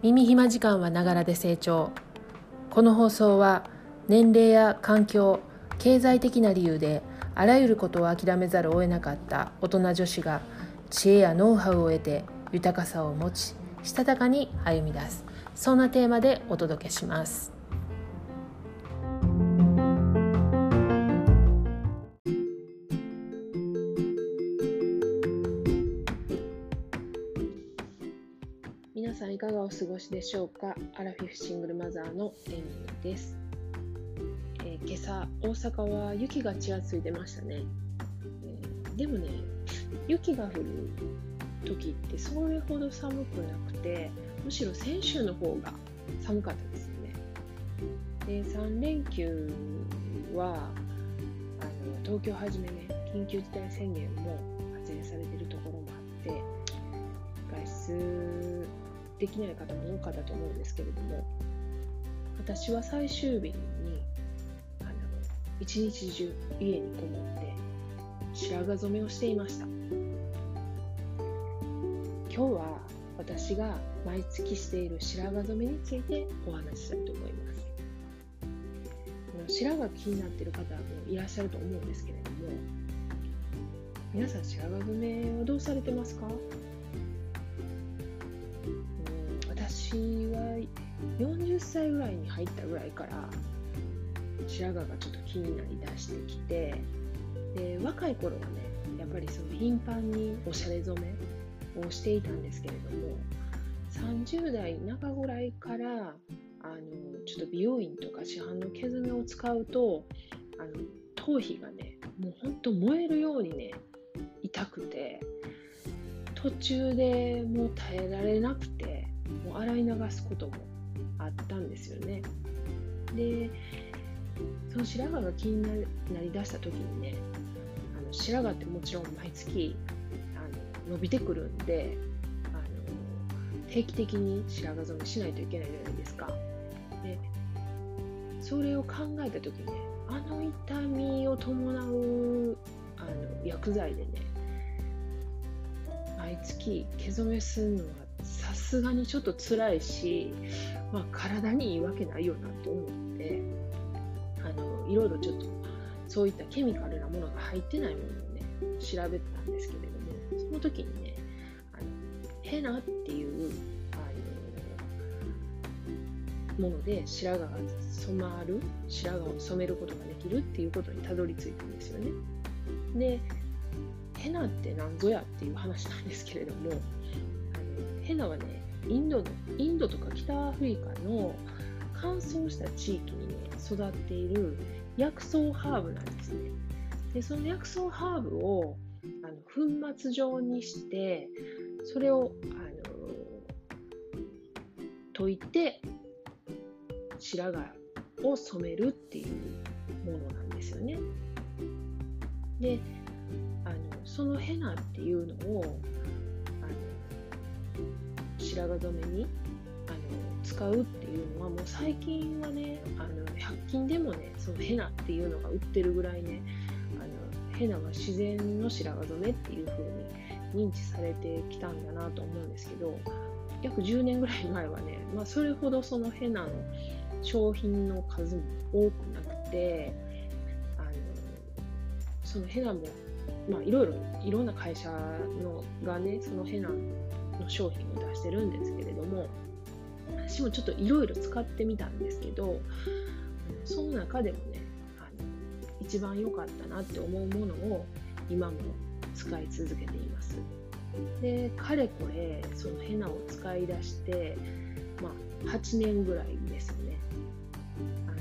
耳暇時間はながらで成長。この放送は年齢や環境経済的な理由であらゆることを諦めざるを得なかった大人女子が知恵やノウハウを得て豊かさを持ちしたたかに歩み出す。そんなテーマでお届けします。いかがお過ごしでしょうか？アラフィフシングルマザーのエミーです、えー今朝大阪は雪がちらついてましたね、えーでもね雪が降る時ってそれほど寒くなくてむしろ先週の方が寒かったですよね。で3連休はあの東京はじめね緊急事態宣言も発令されてるところもあって外出できない方も多かったと思うんですけれども私は最終日にあの一日中家にこもって白髪染めをしていました。今日は私が毎月している白髪染めについてお話ししたいと思います。白髪気になっている方もいらっしゃると思うんですけれども皆さん白髪染めはどうされてますか？私は40歳ぐらいに入ったぐらいから白髪がちょっと気になりだしてきてで若い頃はねやっぱりその頻繁におしゃれ染めをしていたんですけれども30代中ぐらいからあのちょっと美容院とか市販の毛染めを使うとあの頭皮がねもうほんと燃えるようにね痛くて途中でもう耐えられなくてもう洗い流すこともあったんですよね。でその白髪が気になりだした時にねあの白髪ってもちろん毎月あの伸びてくるんであの定期的に白髪染めしないといけないじゃないですか。でそれを考えた時ねあの痛みを伴うあの薬剤でね毎月毛染めするのはすがにちょっと辛いし、まあ、体にいいわけないよなと思ってあのいろいろちょっとそういったケミカルなものが入ってないものをね調べたんですけれどもその時にねあのヘナっていうあのもので白髪が染まる白髪を染めることができるっていうことにたどり着いたんですよね。でヘナって何ぞやっていう話なんですけれどもヘナはねインドのインドとか北アフリカの乾燥した地域にね育っている薬草ハーブなんですね。でその薬草ハーブをあの粉末状にしてそれをあの溶いて白髪を染めるっていうものなんですよね。であのそのヘナっていうのを白髪染めにあの使うっていうのはもう最近はねあの100均でもねそのヘナっていうのが売ってるぐらいねあのヘナは自然の白髪染めっていう風に認知されてきたんだなと思うんですけど約10年ぐらい前はね、まあ、それほどそのヘナの商品の数も多くなくてあのそのヘナもまあいろいろいろんな会社のがねそのヘナの商品を出してるんですけれども私もちょっといろいろ使ってみたんですけどその中でもねあの一番良かったなって思うものを今も使い続けています。でかれこれそのヘナを使い出して、まあ、8年ぐらいですね。あの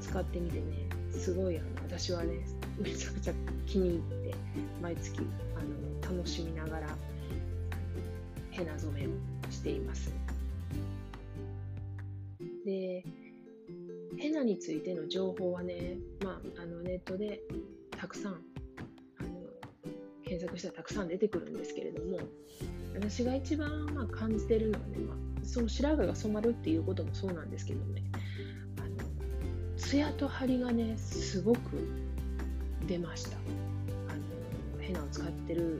使ってみてねすごいあの私はねめちゃくちゃ気に入って毎月あの楽しみながらヘナ染めをしています。でヘナについての情報はね、まあ、あのネットでたくさんあの検索したらたくさん出てくるんですけれども私が一番まあ感じてるのはね、まあ、その白髪が染まるっていうこともそうなんですけどねあのツヤと張りがねすごく出ました。あのヘナを使ってる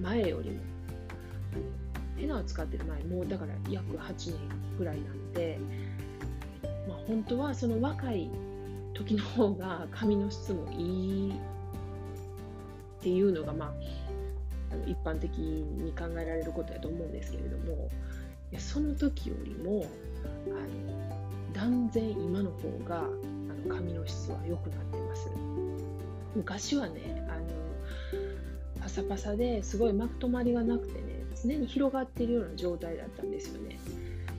前よりも。ヘナを使ってる前もうだから約8年ぐらいなんで、まあ、本当はその若い時の方が髪の質もいいっていうのが、まあ、の一般的に考えられることやと思うんですけれどもその時よりもあの断然今の方があの髪の質は良くなってます。昔はねあのパサパサですごいまとまりがなくてね常に広がっているような状態だったんですよね。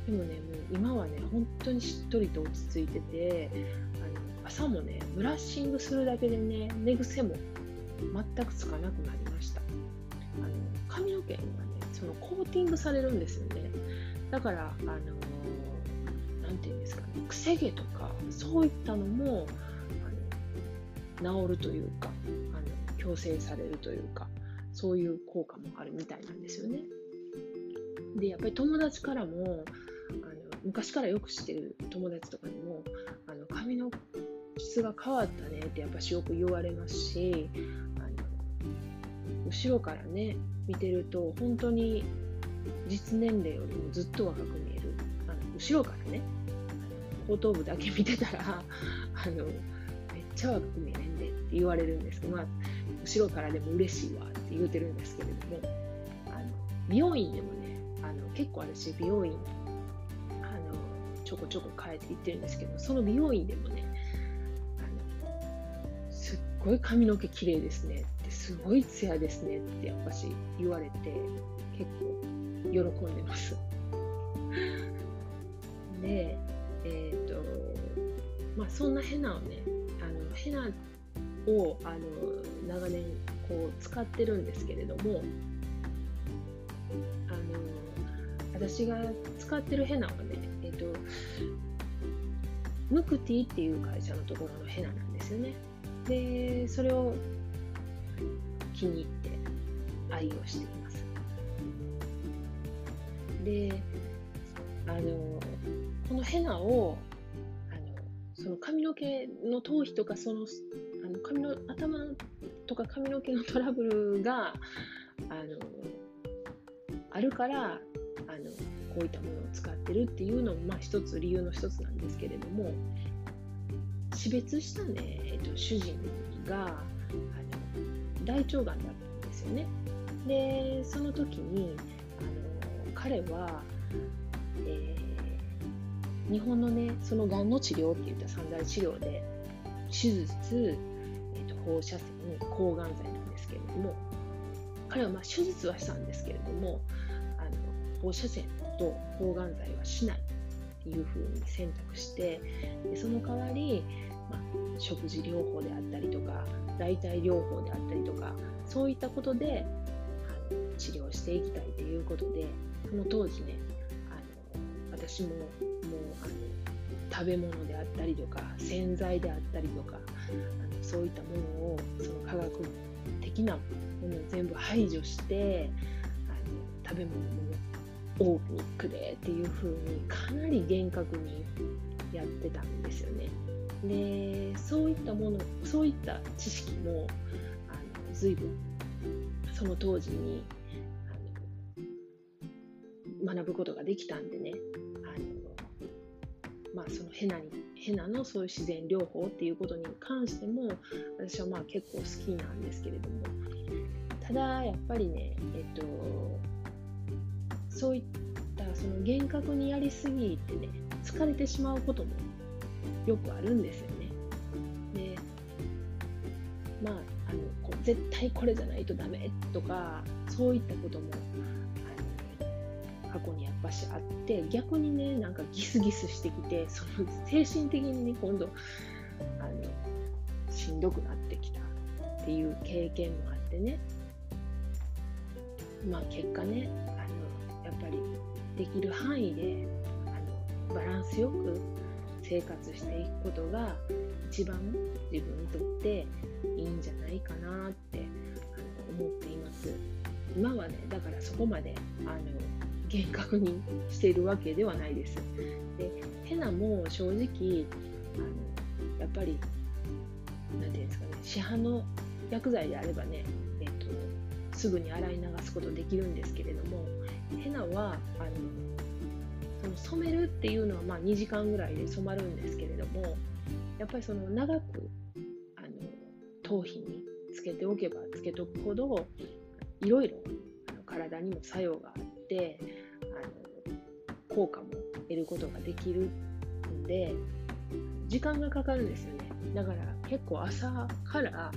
でもねもう今はね本当にしっとりと落ち着いててあの朝もねブラッシングするだけでね寝癖も全くつかなくなりました。あの髪の毛がねそのコーティングされるんですよね。だからあのなんていうんですかね癖毛とかそういったのもあの治るというかあの矯正されるというか。そういう効果もあるみたいなんですよね。でやっぱり友達からもあの昔からよく知ってる友達とかにもあの髪の質が変わったねってやっぱしよく言われますしあの後ろからね見てると本当に実年齢よりもずっと若く見える。あの後ろからね後頭部だけ見てたらあのめっちゃ若く見えねんでって言われるんですけど、まあ、後ろからでも嬉しいわって言うてるんですけれどもあの美容院でもねあの結構私美容院あのちょこちょこ変えていってるんですけどその美容院でもねすっごい髪の毛綺麗ですねってすごいツヤですねってやっぱし言われて結構喜んでます。でえっ、ー、とまあそんなヘナをねあのヘナをあの長年こう使ってるんですけれどもあの私が使ってるヘナはねえっ、ー、とムクティっていう会社のところのヘナなんですよね。でそれを気に入って愛用しています。であのこのヘナをあのその髪の毛の頭皮とかそのあの髪の頭とか髪の毛のトラブルがあのあるからあのこういったものを使ってるっていうのも、まあ、一つ理由の一つなんですけれども死別したね、えっと、主人があの大腸がんだったんですよね。でその時にあの彼は、えー、日本のねそのがんの治療っていった三大治療で手術、えーと、放射線抗がん剤なんですけれども彼はまあ手術はしたんですけれどもあの放射線と抗がん剤はしないっていうふうに選択してでその代わりまあ、食事療法であったりとか代替療法であったりとかそういったことであの治療していきたいということでその当時ねあの私ももうあの食べ物であったりとか洗剤であったりとかあのそういったものをその科学的なものを全部排除してあの食べ物もオーガニックでっていう風にかなり厳格にやってたんですよね。でそういったものそういった知識もあの随分その当時に学ぶことができたんでね、まあ、そのヘナにヘナのそういう自然療法っていうことに関しても私はまあ結構好きなんですけれどもただやっぱりねえっとそういったその厳格にやりすぎてね疲れてしまうこともよくあるんですよね。でまああのこう絶対これじゃないとダメとかそういったこともあの過去にやっぱしあって逆にねなんかギスギスしてきてその精神的にね今度あのしんどくなってきたっていう経験もあってね。まあ結果ねあのやっぱりできる範囲であのバランスよく生活していくことが一番自分にとっていいんじゃないかなって思っています。今はねだからそこまであの厳格にしているわけではないです。でヘナも正直あのやっぱり何て言うんですかね市販の薬剤であればね、えっと、すぐに洗い流すことできるんですけれどもヘナはあのその染めるっていうのはまあ2時間ぐらいで染まるんですけれどもやっぱりその長くあの頭皮につけておけばつけとくほどいろいろ体にも作用があってあの効果も得ることができるんで時間がかかるんですよね。だから結構朝から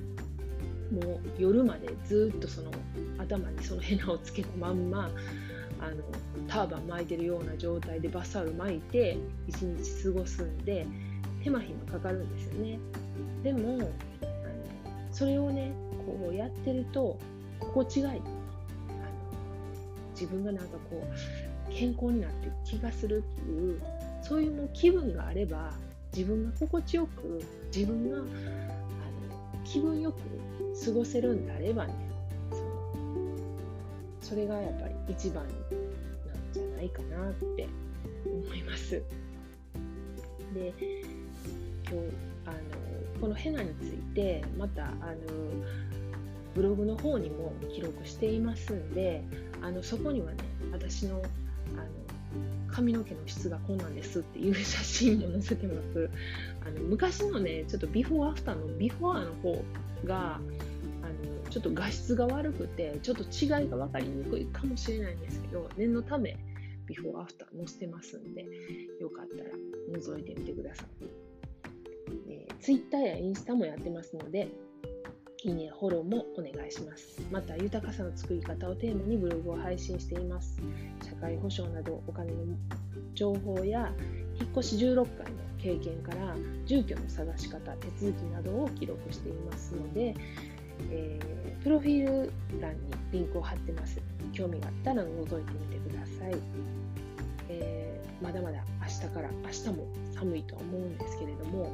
もう夜までずっとその頭にそのヘナをつけたまんまあのターバン巻いてるような状態でバスタオル巻いて一日過ごすんで手間暇かかるんですよね。でもあのそれをねこうやってると心地がいい。自分がなんかこう健康になってる気がするっていうそういうもう気分があれば自分が心地よく自分があの気分よく過ごせるんであればねそそれがやっぱり一番なんじゃないかなって思います。で今日あのこのヘナについてまたあのブログの方にも記録していますんであのそこにはね私のあの髪の毛の質がこんなんですっていう写真も載せてます。あの昔のねちょっとビフォーアフターのビフォーの方があのちょっと画質が悪くてちょっと違いが分かりにくいかもしれないんですけど念のためビフォーアフター載せてますんでよかったら覗いてみてください、えー、Twitter やインスタもやってますのでいいね、フォローもお願いします。また、豊かさの作り方をテーマにブログを配信しています。社会保障などお金の情報や、引っ越し16回の経験から住居の探し方、手続きなどを記録していますので、えー、プロフィール欄にリンクを貼ってます。興味があったら覗いてみてください。えー、まだまだ明日から明日も寒いとは思うんですけれども、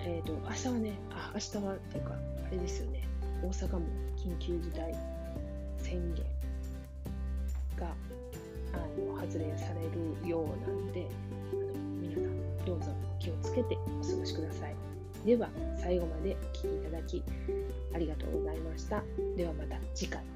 えーと、明日はねあ明日はっていうかあれですよね。大阪も緊急事態宣言があの発令されるようなんであの皆さんどうぞ気をつけてお過ごしください。では最後までお聴きいただきありがとうございました。ではまた次回。